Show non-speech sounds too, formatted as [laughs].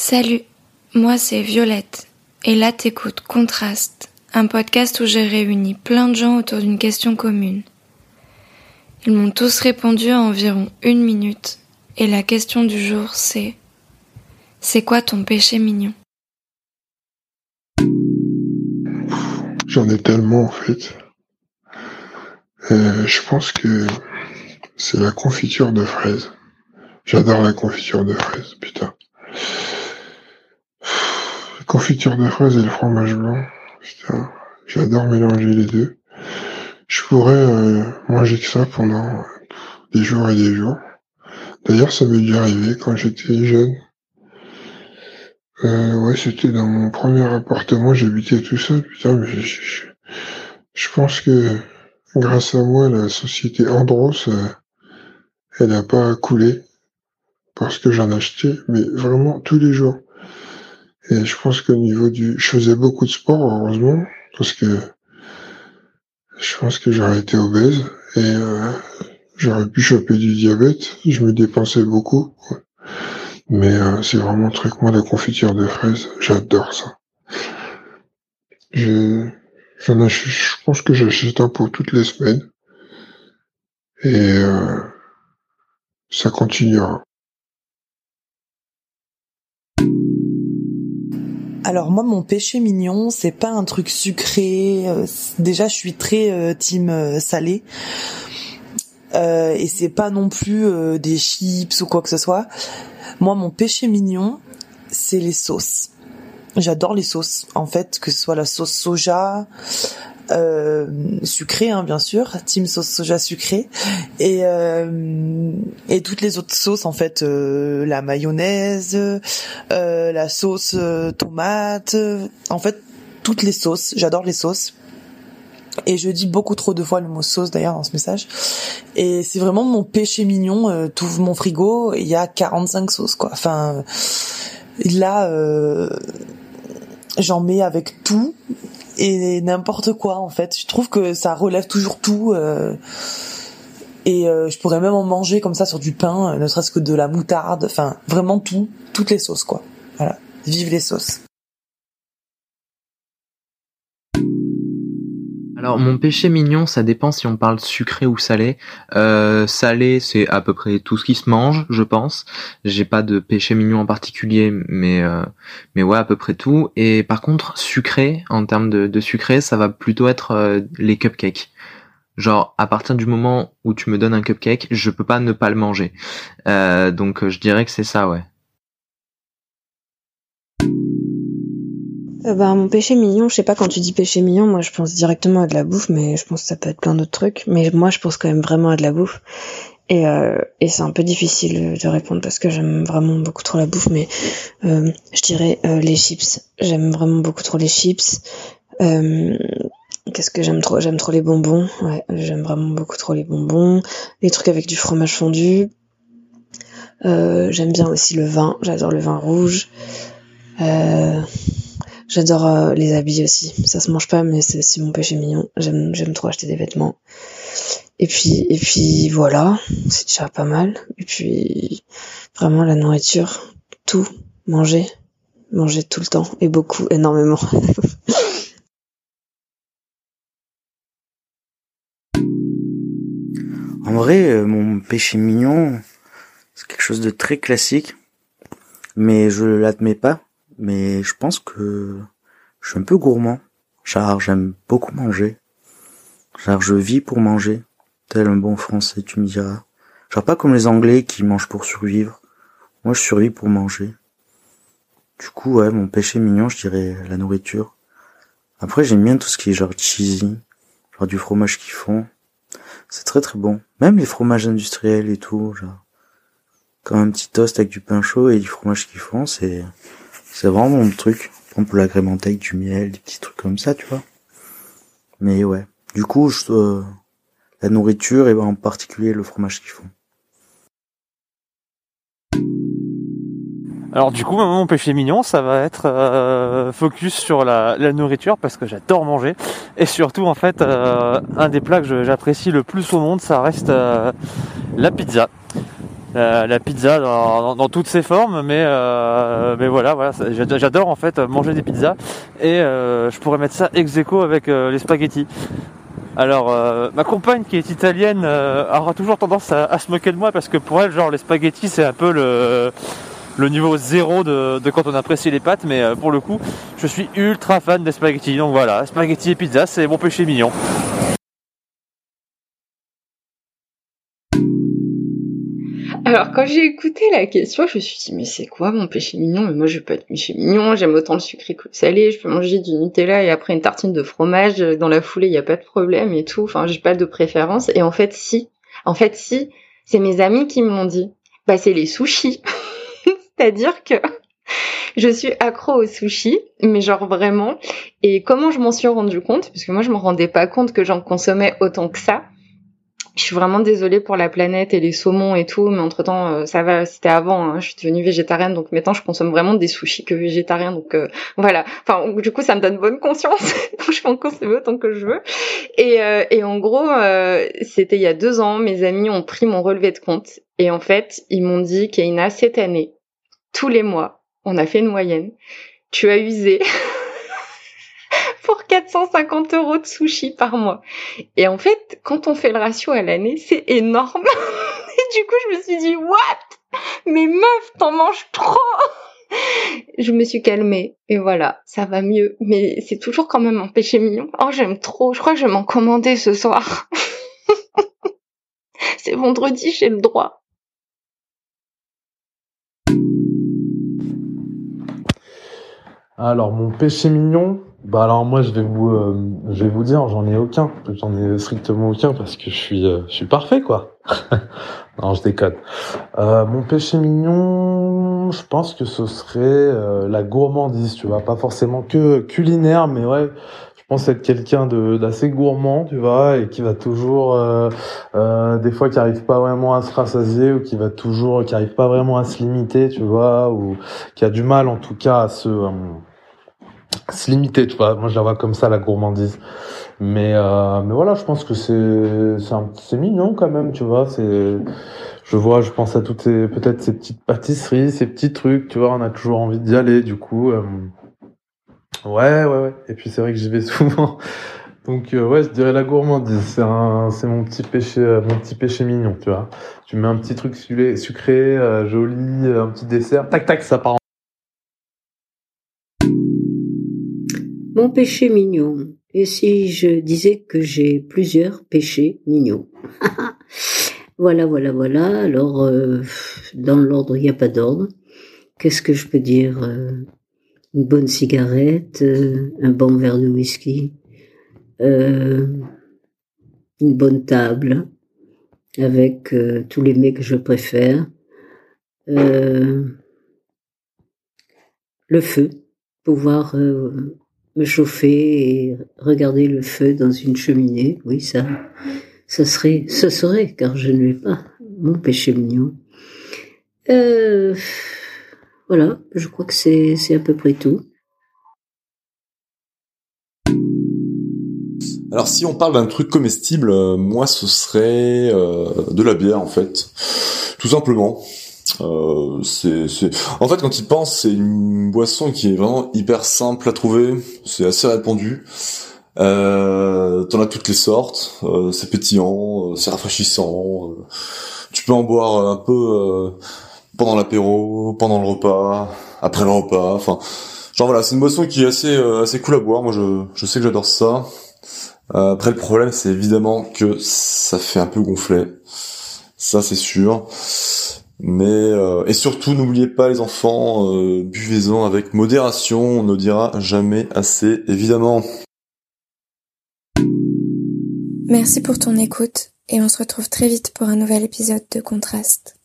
Salut, moi c'est Violette, et là t'écoutes Contraste, un podcast où j'ai réuni plein de gens autour d'une question commune. Ils m'ont tous répondu à environ une minute, et la question du jour c'est C'est quoi ton péché mignon? J'en ai tellement en fait. Euh, je pense que c'est la confiture de fraises. J'adore la confiture de fraises, putain. Confiture de fraises et le fromage blanc, putain. J'adore mélanger les deux. Je pourrais euh, manger que ça pendant des jours et des jours. D'ailleurs, ça m'est déjà arrivé quand j'étais jeune. Euh, ouais, c'était dans mon premier appartement, j'habitais tout seul, putain, mais je, je, je pense que grâce à moi, la société Andros, euh, elle n'a pas coulé parce que j'en achetais, mais vraiment tous les jours. Et je pense qu'au niveau du, je faisais beaucoup de sport, heureusement, parce que je pense que j'aurais été obèse et euh, j'aurais pu choper du diabète. Je me dépensais beaucoup. Mais euh, c'est vraiment un truc, moi, la confiture de fraises, j'adore ça. Je, j'en je pense que j'achète un pour toutes les semaines. Et euh, ça continuera. Alors moi, mon péché mignon, c'est pas un truc sucré. euh, déjà, je suis très euh, team euh, salé. Et c'est pas non plus des chips ou quoi que ce soit. Moi, mon péché mignon, c'est les sauces. J'adore les sauces. En fait, que ce soit la sauce soja, euh, hein, bien sûr, team sauce soja sucrée, et euh, et toutes les autres sauces, en fait, euh, la mayonnaise, euh, la sauce euh, tomate, euh, en fait, toutes les sauces. J'adore les sauces. Et je dis beaucoup trop de fois le mot sauce d'ailleurs dans ce message. Et c'est vraiment mon péché mignon. T'ouvres mon frigo, il y a 45 sauces quoi. Enfin, là, j'en mets avec tout et n'importe quoi en fait. Je trouve que ça relève toujours tout. euh, et euh, je pourrais même en manger comme ça sur du pain, euh, ne serait-ce que de la moutarde. Enfin, vraiment tout, toutes les sauces quoi. Voilà, vive les sauces. Alors mon péché mignon, ça dépend si on parle sucré ou salé. Euh, salé, c'est à peu près tout ce qui se mange, je pense. J'ai pas de péché mignon en particulier, mais euh, mais ouais à peu près tout. Et par contre sucré, en termes de, de sucré, ça va plutôt être euh, les cupcakes. Genre à partir du moment où tu me donnes un cupcake, je peux pas ne pas le manger. Euh, donc je dirais que c'est ça, ouais. Euh, bah, mon péché mignon, je sais pas, quand tu dis péché mignon, moi je pense directement à de la bouffe, mais je pense que ça peut être plein d'autres trucs. Mais moi je pense quand même vraiment à de la bouffe. Et, euh, c'est un peu difficile de répondre parce que j'aime vraiment beaucoup trop la bouffe, mais euh, je dirais les chips. J'aime vraiment beaucoup trop les chips. Qu'est-ce que j'aime trop? J'aime trop les bonbons. Ouais, j'aime vraiment beaucoup trop les bonbons. Les trucs avec du fromage fondu. J'aime bien aussi le vin. J'adore le vin rouge. J'adore euh, les habits aussi. Ça se mange pas, mais c'est aussi mon péché mignon. J'aime, trop acheter des vêtements. Et puis, et puis voilà, c'est déjà pas mal. Et puis, vraiment la nourriture, tout, manger, manger tout le temps et beaucoup, énormément. [laughs] En vrai, euh, mon péché mignon, c'est quelque chose de très classique, mais je l'admets pas. Mais je pense que je suis un peu gourmand. Genre, j'aime beaucoup manger. Genre, je vis pour manger. Tel un bon français, tu me diras. Genre, pas comme les Anglais qui mangent pour survivre. Moi, je survis pour manger. Du coup, ouais, mon péché mignon, je dirais la nourriture. Après, j'aime bien tout ce qui est genre cheesy, genre du fromage qu'ils font. C'est très très bon. Même les fromages industriels et tout, genre. Comme un petit toast avec du pain chaud et du fromage qu'ils font, c'est, c'est vraiment mon truc. On peut l'agrémenter avec du miel, des petits trucs comme ça, tu vois. Mais ouais. Du coup, euh, la nourriture et en particulier le fromage qu'ils font. Alors du coup, mon péché mignon, ça va être euh, focus sur la, nourriture parce que j'adore manger et surtout en fait, euh, un des plats que j'apprécie le plus au monde, ça reste la pizza. La, pizza dans, toutes ses formes, mais mais voilà, voilà, j'adore en fait manger des pizzas et je pourrais mettre ça ex aequo avec les spaghettis. Alors, ma compagne qui est italienne aura toujours tendance à, se moquer de moi parce que pour elle, genre les spaghettis, c'est un peu le le niveau zéro de, quand on apprécie les pâtes, mais euh, pour le coup, je suis ultra fan des spaghettis. Donc voilà, spaghettis et pizza, c'est mon péché mignon. Alors quand j'ai écouté la question, je me suis dit mais c'est quoi mon péché mignon? Mais moi je pas être péché mignon, j'aime autant le sucré que le salé, je peux manger du Nutella et après une tartine de fromage dans la foulée, il y a pas de problème et tout. Enfin, j'ai pas de préférence et en fait si. En fait si, c'est mes amis qui me l'ont dit. Bah c'est les sushis. [laughs] C'est-à-dire que [laughs] je suis accro au sushi, mais genre vraiment. Et comment je m'en suis rendu compte? Parce que moi, je me rendais pas compte que j'en consommais autant que ça. Je suis vraiment désolée pour la planète et les saumons et tout, mais entre temps, euh, ça va. C'était avant. Hein, je suis devenue végétarienne, donc maintenant, je consomme vraiment des sushis que végétariens. Donc euh, voilà. Enfin, du coup, ça me donne bonne conscience. [laughs] je peux en consommer autant que je veux. Et, euh, et en gros, c'était il y a deux ans. Mes amis ont pris mon relevé de compte et en fait, ils m'ont dit qu'Aina cette année, tous les mois, on a fait une moyenne, tu as usé [laughs] pour 450 euros de sushi par mois. Et en fait, quand on fait le ratio à l'année, c'est énorme. [laughs] Et du coup, je me suis dit, what? Mais meuf, t'en manges trop! je me suis calmée et voilà, ça va mieux. Mais c'est toujours quand même un péché mignon. Oh, j'aime trop. Je crois que je vais m'en commander ce soir. [laughs] c'est vendredi, j'ai le droit. Alors mon péché mignon, bah alors moi je vais vous euh, je vais vous dire j'en ai aucun, j'en ai strictement aucun parce que je suis euh, je suis parfait quoi. [laughs] non je déconne. Euh, mon péché mignon, je pense que ce serait la gourmandise, tu vois, pas forcément que culinaire, mais ouais, je pense être quelqu'un de d'assez gourmand, tu vois, et qui va toujours des fois qui arrive pas vraiment à se rassasier ou qui va toujours qui arrive pas vraiment à se limiter, tu vois, ou qui a du mal en tout cas à se se limiter, tu vois. Moi, je la vois comme ça, la gourmandise. Mais, euh, mais voilà, je pense que c'est, c'est, mignon quand même, tu vois. C'est, je vois, je pense à toutes ces, peut-être ces petites pâtisseries, ces petits trucs, tu vois. On a toujours envie d'y aller, du coup. Euh, ouais, ouais, ouais. Et puis c'est vrai que j'y vais [laughs] souvent. Donc euh, ouais, je dirais la gourmandise. C'est un, c'est mon petit péché, euh, mon petit péché mignon, tu vois. Tu mets un petit truc sucré, sucré joli, un petit dessert, tac tac, ça part Mon péché mignon. Et si je disais que j'ai plusieurs péchés mignons [laughs] Voilà, voilà, voilà. Alors, euh, dans l'ordre, il n'y a pas d'ordre. Qu'est-ce que je peux dire euh, Une bonne cigarette, euh, un bon verre de whisky, une bonne table avec tous les mets que je préfère, le feu, pouvoir me chauffer et regarder le feu dans une cheminée, oui, ça, serait, serait, car je ne l'ai pas, mon péché mignon. Euh, voilà, je crois que c'est, c'est à peu près tout. Alors si on parle d'un truc comestible, euh, moi ce serait euh, de la bière en fait, tout simplement. Euh, c'est, En fait, quand il pense, c'est une boisson qui est vraiment hyper simple à trouver. C'est assez répandu. Euh, t'en as toutes les sortes. Euh, c'est pétillant, euh, c'est rafraîchissant. tu peux en boire un peu pendant l'apéro, pendant le repas, après le repas. Enfin, genre voilà, c'est une boisson qui est assez assez cool à boire. Moi, je, je sais que j'adore ça. après, le problème, c'est évidemment que ça fait un peu gonfler. Ça, c'est sûr. Mais euh, et surtout n'oubliez pas les enfants, euh, buvez-en avec modération, on ne dira jamais assez évidemment. Merci pour ton écoute et on se retrouve très vite pour un nouvel épisode de Contraste.